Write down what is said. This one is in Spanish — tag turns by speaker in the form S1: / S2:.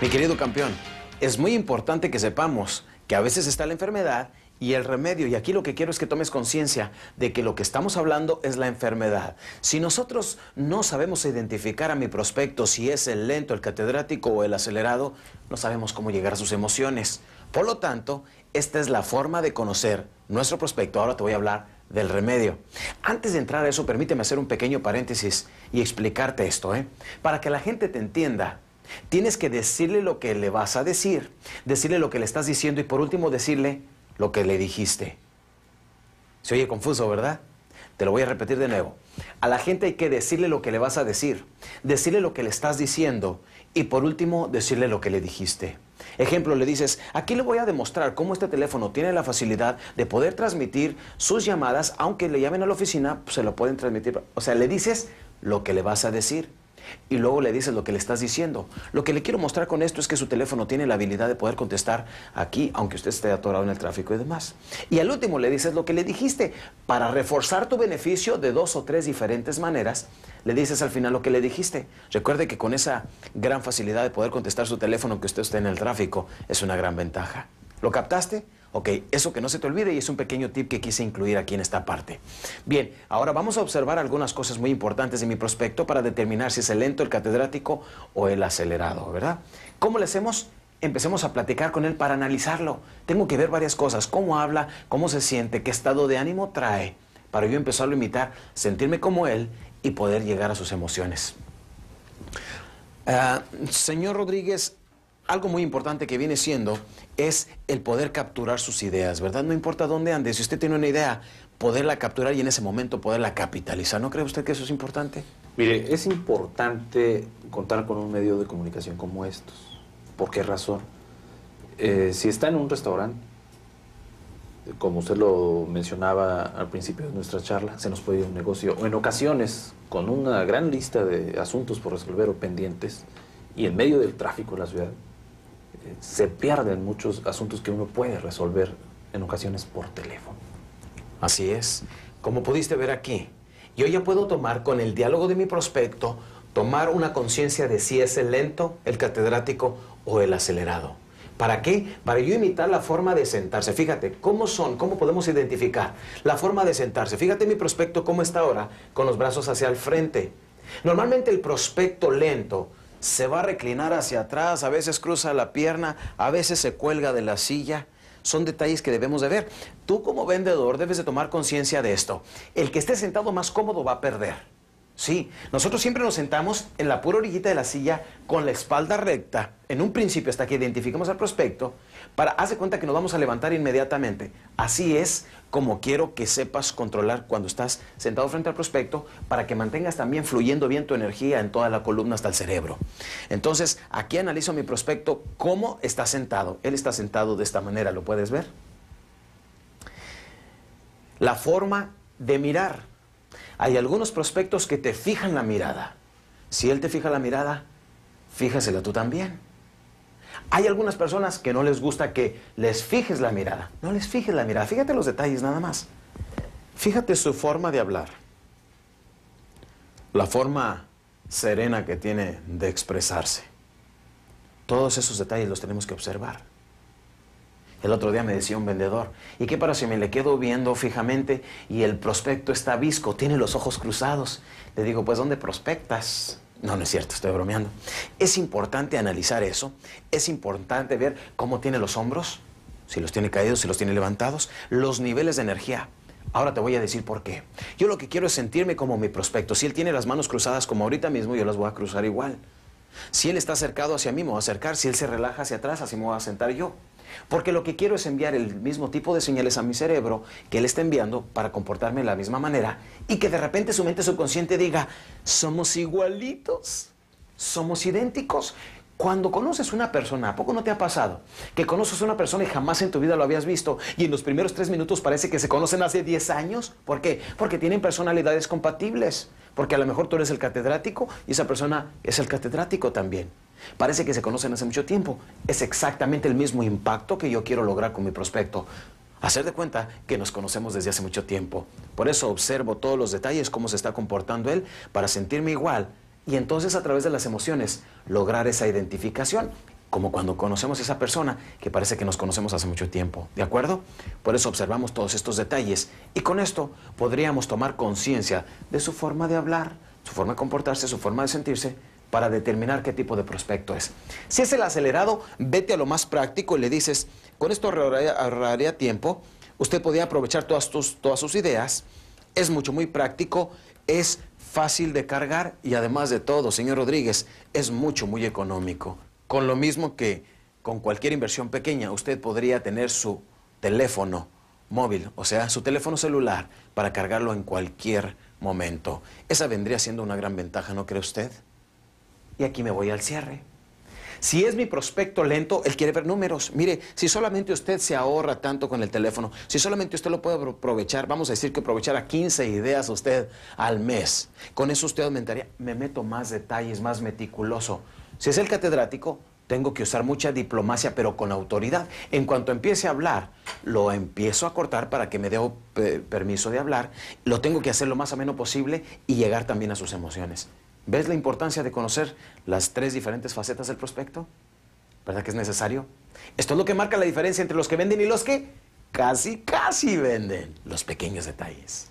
S1: Mi querido campeón, es muy importante que sepamos que a veces está la enfermedad y el remedio. Y aquí lo que quiero es que tomes conciencia de que lo que estamos hablando es la enfermedad. Si nosotros no sabemos identificar a mi prospecto si es el lento, el catedrático o el acelerado, no sabemos cómo llegar a sus emociones. Por lo tanto, esta es la forma de conocer nuestro prospecto. Ahora te voy a hablar del remedio. Antes de entrar a eso, permíteme hacer un pequeño paréntesis y explicarte esto, ¿eh? Para que la gente te entienda Tienes que decirle lo que le vas a decir, decirle lo que le estás diciendo y por último decirle lo que le dijiste. Se oye confuso, ¿verdad? Te lo voy a repetir de nuevo. A la gente hay que decirle lo que le vas a decir, decirle lo que le estás diciendo y por último decirle lo que le dijiste. Ejemplo, le dices, aquí le voy a demostrar cómo este teléfono tiene la facilidad de poder transmitir sus llamadas, aunque le llamen a la oficina, pues se lo pueden transmitir. O sea, le dices lo que le vas a decir y luego le dices lo que le estás diciendo. Lo que le quiero mostrar con esto es que su teléfono tiene la habilidad de poder contestar aquí, aunque usted esté atorado en el tráfico y demás. Y al último le dices lo que le dijiste. Para reforzar tu beneficio de dos o tres diferentes maneras, le dices al final lo que le dijiste. Recuerde que con esa gran facilidad de poder contestar su teléfono aunque usted esté en el tráfico es una gran ventaja. ¿Lo captaste? Ok, eso que no se te olvide y es un pequeño tip que quise incluir aquí en esta parte. Bien, ahora vamos a observar algunas cosas muy importantes de mi prospecto para determinar si es el lento, el catedrático o el acelerado, ¿verdad? ¿Cómo le hacemos? Empecemos a platicar con él para analizarlo. Tengo que ver varias cosas, cómo habla, cómo se siente, qué estado de ánimo trae, para yo empezarlo a imitar, sentirme como él y poder llegar a sus emociones. Ah, señor Rodríguez, algo muy importante que viene siendo es el poder capturar sus ideas, ¿verdad? No importa dónde ande, si usted tiene una idea, poderla capturar y en ese momento poderla capitalizar. ¿No cree usted que eso es importante?
S2: Mire, es importante contar con un medio de comunicación como estos. ¿Por qué razón? Eh, si está en un restaurante, como usted lo mencionaba al principio de nuestra charla, se nos puede ir un negocio, o en ocasiones, con una gran lista de asuntos por resolver o pendientes, y en medio del tráfico de la ciudad, se pierden muchos asuntos que uno puede resolver en ocasiones por teléfono.
S1: Así es. Como pudiste ver aquí, yo ya puedo tomar con el diálogo de mi prospecto, tomar una conciencia de si es el lento, el catedrático o el acelerado. ¿Para qué? Para yo imitar la forma de sentarse. Fíjate, ¿cómo son? ¿Cómo podemos identificar? La forma de sentarse. Fíjate mi prospecto cómo está ahora, con los brazos hacia el frente. Normalmente el prospecto lento se va a reclinar hacia atrás, a veces cruza la pierna, a veces se cuelga de la silla. Son detalles que debemos de ver. Tú como vendedor debes de tomar conciencia de esto. El que esté sentado más cómodo va a perder. Sí, nosotros siempre nos sentamos en la pura orillita de la silla con la espalda recta, en un principio hasta que identifiquemos al prospecto, para hacer cuenta que nos vamos a levantar inmediatamente. Así es como quiero que sepas controlar cuando estás sentado frente al prospecto para que mantengas también fluyendo bien tu energía en toda la columna hasta el cerebro. Entonces, aquí analizo mi prospecto cómo está sentado. Él está sentado de esta manera, ¿lo puedes ver? La forma de mirar. Hay algunos prospectos que te fijan la mirada. Si él te fija la mirada, fíjasela tú también. Hay algunas personas que no les gusta que les fijes la mirada. No les fijes la mirada. Fíjate los detalles nada más. Fíjate su forma de hablar. La forma serena que tiene de expresarse. Todos esos detalles los tenemos que observar. El otro día me decía un vendedor, ¿y qué para si me le quedo viendo fijamente y el prospecto está visco, tiene los ojos cruzados? Le digo, pues ¿dónde prospectas? No, no es cierto, estoy bromeando. Es importante analizar eso, es importante ver cómo tiene los hombros, si los tiene caídos, si los tiene levantados, los niveles de energía. Ahora te voy a decir por qué. Yo lo que quiero es sentirme como mi prospecto. Si él tiene las manos cruzadas como ahorita mismo, yo las voy a cruzar igual. Si él está acercado hacia mí, me voy a acercar. Si él se relaja hacia atrás, así me voy a sentar yo. Porque lo que quiero es enviar el mismo tipo de señales a mi cerebro que él está enviando para comportarme de la misma manera y que de repente su mente subconsciente diga, somos igualitos, somos idénticos. Cuando conoces una persona, ¿a poco no te ha pasado? Que conoces a una persona y jamás en tu vida lo habías visto y en los primeros tres minutos parece que se conocen hace 10 años. ¿Por qué? Porque tienen personalidades compatibles. Porque a lo mejor tú eres el catedrático y esa persona es el catedrático también. Parece que se conocen hace mucho tiempo. Es exactamente el mismo impacto que yo quiero lograr con mi prospecto. Hacer de cuenta que nos conocemos desde hace mucho tiempo. Por eso observo todos los detalles, cómo se está comportando él, para sentirme igual y entonces a través de las emociones lograr esa identificación como cuando conocemos a esa persona que parece que nos conocemos hace mucho tiempo, ¿de acuerdo? Por eso observamos todos estos detalles y con esto podríamos tomar conciencia de su forma de hablar, su forma de comportarse, su forma de sentirse, para determinar qué tipo de prospecto es. Si es el acelerado, vete a lo más práctico y le dices, con esto ahorraría, tiempo, usted podría aprovechar todas, todas sus ideas, es mucho, muy práctico, es fácil de cargar y además de todo, señor Rodríguez, es mucho, muy económico. Con lo mismo que con cualquier inversión pequeña, usted podría tener su teléfono móvil, o sea, su teléfono celular, para cargarlo en cualquier momento. Esa vendría siendo una gran ventaja, ¿no cree usted? Y aquí me voy al cierre. Si es mi prospecto lento, él quiere ver números. Mire, si solamente usted se ahorra tanto con el teléfono, si solamente usted lo puede aprovechar, vamos a decir que aprovechara 15 ideas usted al mes, con eso usted aumentaría, me meto más detalles, más meticuloso. Si es el catedrático, tengo que usar mucha diplomacia, pero con autoridad. En cuanto empiece a hablar, lo empiezo a cortar para que me dé eh, permiso de hablar. Lo tengo que hacer lo más ameno posible y llegar también a sus emociones. ¿Ves la importancia de conocer las tres diferentes facetas del prospecto? ¿Verdad que es necesario? Esto es lo que marca la diferencia entre los que venden y los que casi, casi venden. Los pequeños detalles.